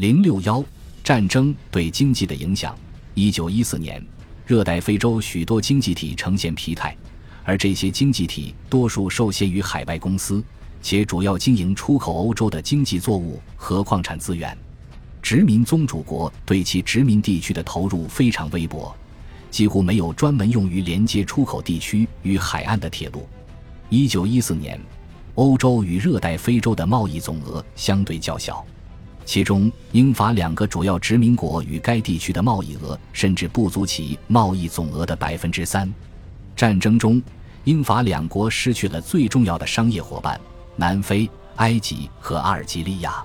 零六幺战争对经济的影响。一九一四年，热带非洲许多经济体呈现疲态，而这些经济体多数受限于海外公司，且主要经营出口欧洲的经济作物和矿产资源。殖民宗主国对其殖民地区的投入非常微薄，几乎没有专门用于连接出口地区与海岸的铁路。一九一四年，欧洲与热带非洲的贸易总额相对较小，其中英法两个主要殖民国与该地区的贸易额甚至不足其贸易总额的百分之三。战争中，英法两国失去了最重要的商业伙伴——南非、埃及和阿尔及利亚。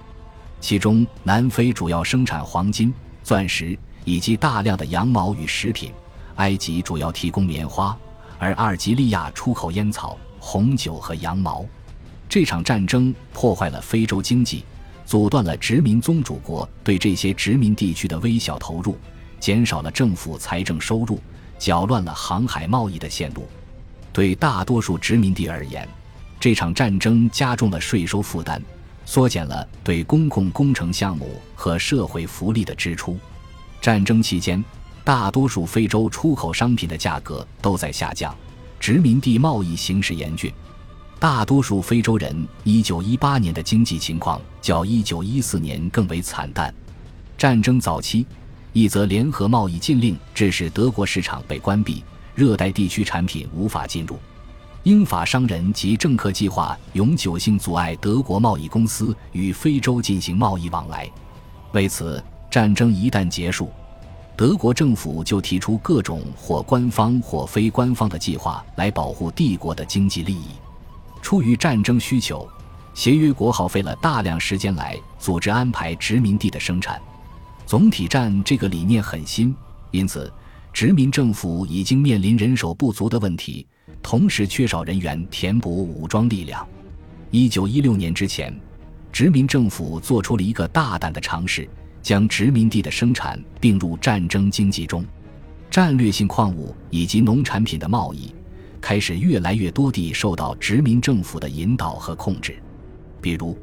其中，南非主要生产黄金、钻石以及大量的羊毛与食品；埃及主要提供棉花，而阿尔及利亚出口烟草、红酒和羊毛。这场战争破坏了非洲经济，阻断了殖民宗主国对这些殖民地区的微小投入，减少了政府财政收入，搅乱了航海贸易的线路。对大多数殖民地而言，这场战争加重了税收负担。缩减了对公共工程项目和社会福利的支出。战争期间，大多数非洲出口商品的价格都在下降，殖民地贸易形势严峻。大多数非洲人1918年的经济情况较1914年更为惨淡。战争早期，一则联合贸易禁令致使德国市场被关闭，热带地区产品无法进入。英法商人及政客计划永久性阻碍德国贸易公司与非洲进行贸易往来。为此，战争一旦结束，德国政府就提出各种或官方或非官方的计划来保护帝国的经济利益。出于战争需求，协约国耗费了大量时间来组织安排殖民地的生产。总体战这个理念很新，因此殖民政府已经面临人手不足的问题。同时缺少人员填补武装力量。一九一六年之前，殖民政府做出了一个大胆的尝试，将殖民地的生产并入战争经济中。战略性矿物以及农产品的贸易开始越来越多地受到殖民政府的引导和控制。比如，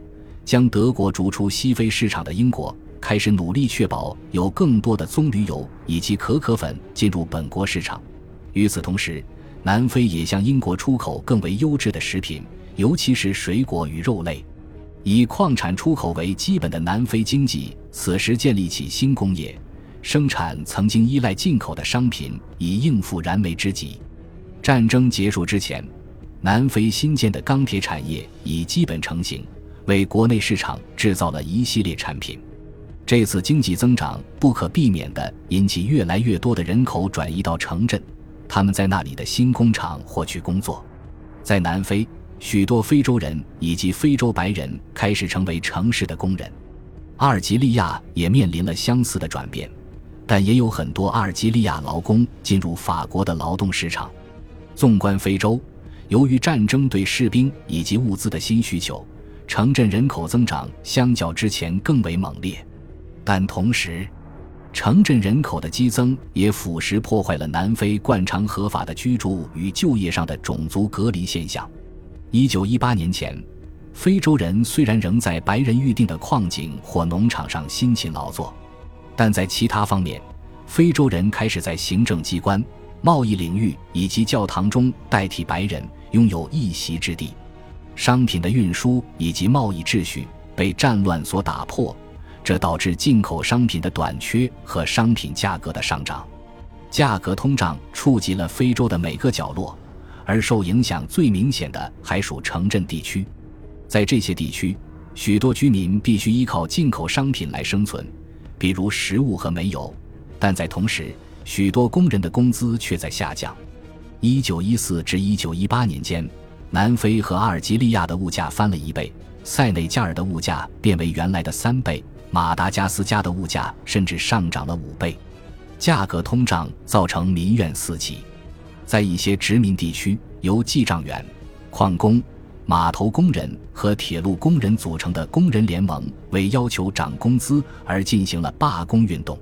将德国逐出西非市场的英国开始努力确保有更多的棕榈油以及可可粉进入本国市场。与此同时，南非也向英国出口更为优质的食品，尤其是水果与肉类。以矿产出口为基本的南非经济，此时建立起新工业，生产曾经依赖进口的商品，以应付燃眉之急。战争结束之前，南非新建的钢铁产业已基本成型，为国内市场制造了一系列产品。这次经济增长不可避免地引起越来越多的人口转移到城镇。他们在那里的新工厂获取工作，在南非，许多非洲人以及非洲白人开始成为城市的工人。阿尔及利亚也面临了相似的转变，但也有很多阿尔及利亚劳工进入法国的劳动市场。纵观非洲，由于战争对士兵以及物资的新需求，城镇人口增长相较之前更为猛烈，但同时。城镇人口的激增也腐蚀破坏了南非惯常合法的居住与就业上的种族隔离现象。一九一八年前，非洲人虽然仍在白人预定的矿井或农场上辛勤劳作，但在其他方面，非洲人开始在行政机关、贸易领域以及教堂中代替白人拥有一席之地。商品的运输以及贸易秩序被战乱所打破。这导致进口商品的短缺和商品价格的上涨，价格通胀触及了非洲的每个角落，而受影响最明显的还属城镇地区。在这些地区，许多居民必须依靠进口商品来生存，比如食物和煤油。但在同时，许多工人的工资却在下降。1914至1918年间，南非和阿尔及利亚的物价翻了一倍，塞内加尔的物价变为原来的三倍。马达加斯加的物价甚至上涨了五倍，价格通胀造成民怨四起。在一些殖民地区，由记账员、矿工、码头工人和铁路工人组成的工人联盟为要求涨工资而进行了罢工运动。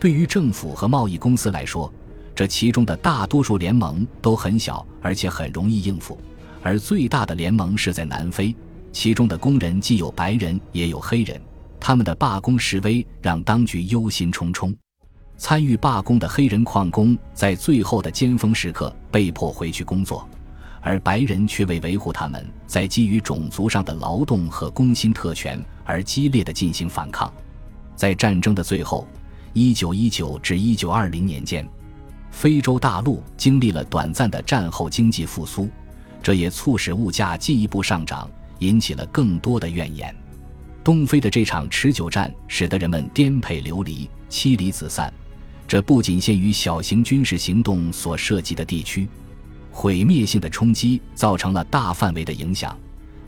对于政府和贸易公司来说，这其中的大多数联盟都很小，而且很容易应付。而最大的联盟是在南非，其中的工人既有白人也有黑人。他们的罢工示威让当局忧心忡忡。参与罢工的黑人矿工在最后的尖峰时刻被迫回去工作，而白人却为维护他们在基于种族上的劳动和工薪特权而激烈的进行反抗。在战争的最后，1919至1920年间，非洲大陆经历了短暂的战后经济复苏，这也促使物价进一步上涨，引起了更多的怨言。东非的这场持久战使得人们颠沛流离、妻离子散。这不仅限于小型军事行动所涉及的地区，毁灭性的冲击造成了大范围的影响。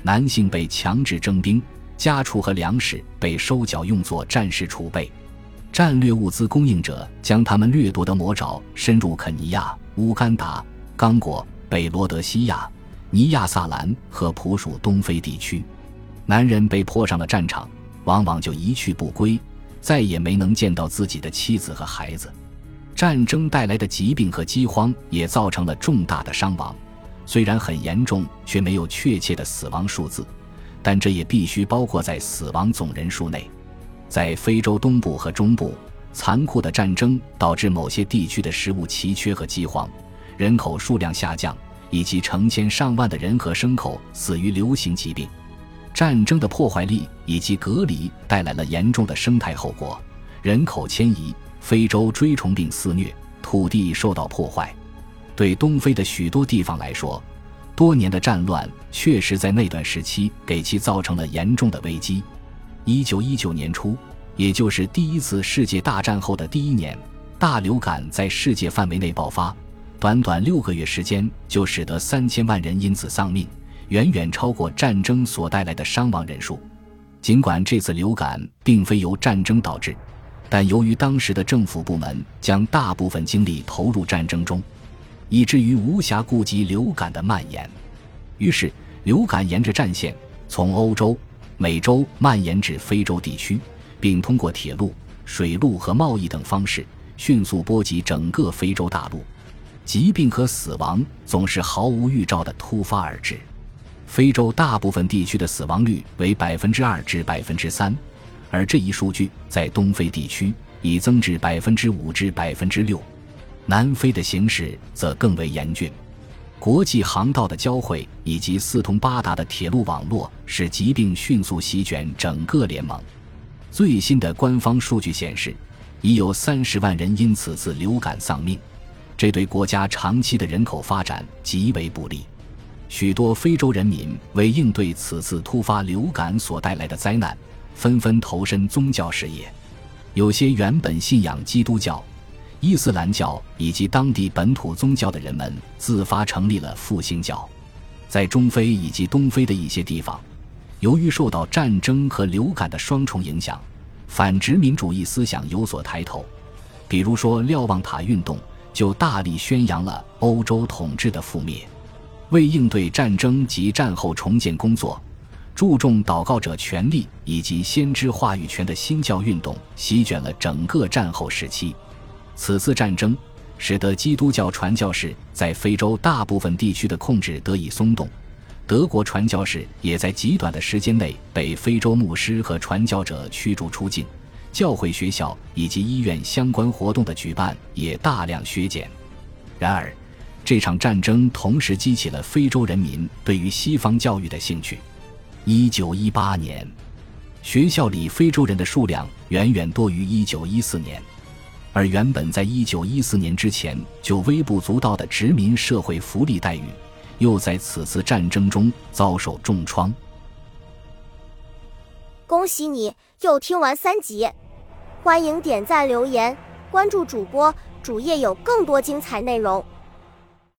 男性被强制征兵，家畜和粮食被收缴用作战时储备。战略物资供应者将他们掠夺的魔爪伸入肯尼亚、乌干达、刚果、北罗德西亚、尼亚萨兰和普属东非地区。男人被迫上了战场，往往就一去不归。再也没能见到自己的妻子和孩子。战争带来的疾病和饥荒也造成了重大的伤亡，虽然很严重，却没有确切的死亡数字，但这也必须包括在死亡总人数内。在非洲东部和中部，残酷的战争导致某些地区的食物奇缺和饥荒，人口数量下降，以及成千上万的人和牲口死于流行疾病。战争的破坏力以及隔离带来了严重的生态后果，人口迁移，非洲锥虫病肆虐，土地受到破坏。对东非的许多地方来说，多年的战乱确实在那段时期给其造成了严重的危机。一九一九年初，也就是第一次世界大战后的第一年，大流感在世界范围内爆发，短短六个月时间就使得三千万人因此丧命。远远超过战争所带来的伤亡人数。尽管这次流感并非由战争导致，但由于当时的政府部门将大部分精力投入战争中，以至于无暇顾及流感的蔓延。于是，流感沿着战线从欧洲、美洲蔓延至非洲地区，并通过铁路、水路和贸易等方式迅速波及整个非洲大陆。疾病和死亡总是毫无预兆地突发而至。非洲大部分地区的死亡率为百分之二至百分之三，而这一数据在东非地区已增至百分之五至百分之六。南非的形势则更为严峻，国际航道的交汇以及四通八达的铁路网络使疾病迅速席卷整个联盟。最新的官方数据显示，已有三十万人因此次流感丧命，这对国家长期的人口发展极为不利。许多非洲人民为应对此次突发流感所带来的灾难，纷纷投身宗教事业。有些原本信仰基督教、伊斯兰教以及当地本土宗教的人们自发成立了复兴教。在中非以及东非的一些地方，由于受到战争和流感的双重影响，反殖民主义思想有所抬头。比如说，瞭望塔运动就大力宣扬了欧洲统治的覆灭。为应对战争及战后重建工作，注重祷告者权利以及先知话语权的新教运动席卷了整个战后时期。此次战争使得基督教传教士在非洲大部分地区的控制得以松动，德国传教士也在极短的时间内被非洲牧师和传教者驱逐出境，教会、学校以及医院相关活动的举办也大量削减。然而，这场战争同时激起了非洲人民对于西方教育的兴趣。一九一八年，学校里非洲人的数量远远多于一九一四年，而原本在一九一四年之前就微不足道的殖民社会福利待遇，又在此次战争中遭受重创。恭喜你又听完三集，欢迎点赞、留言、关注主播，主页有更多精彩内容。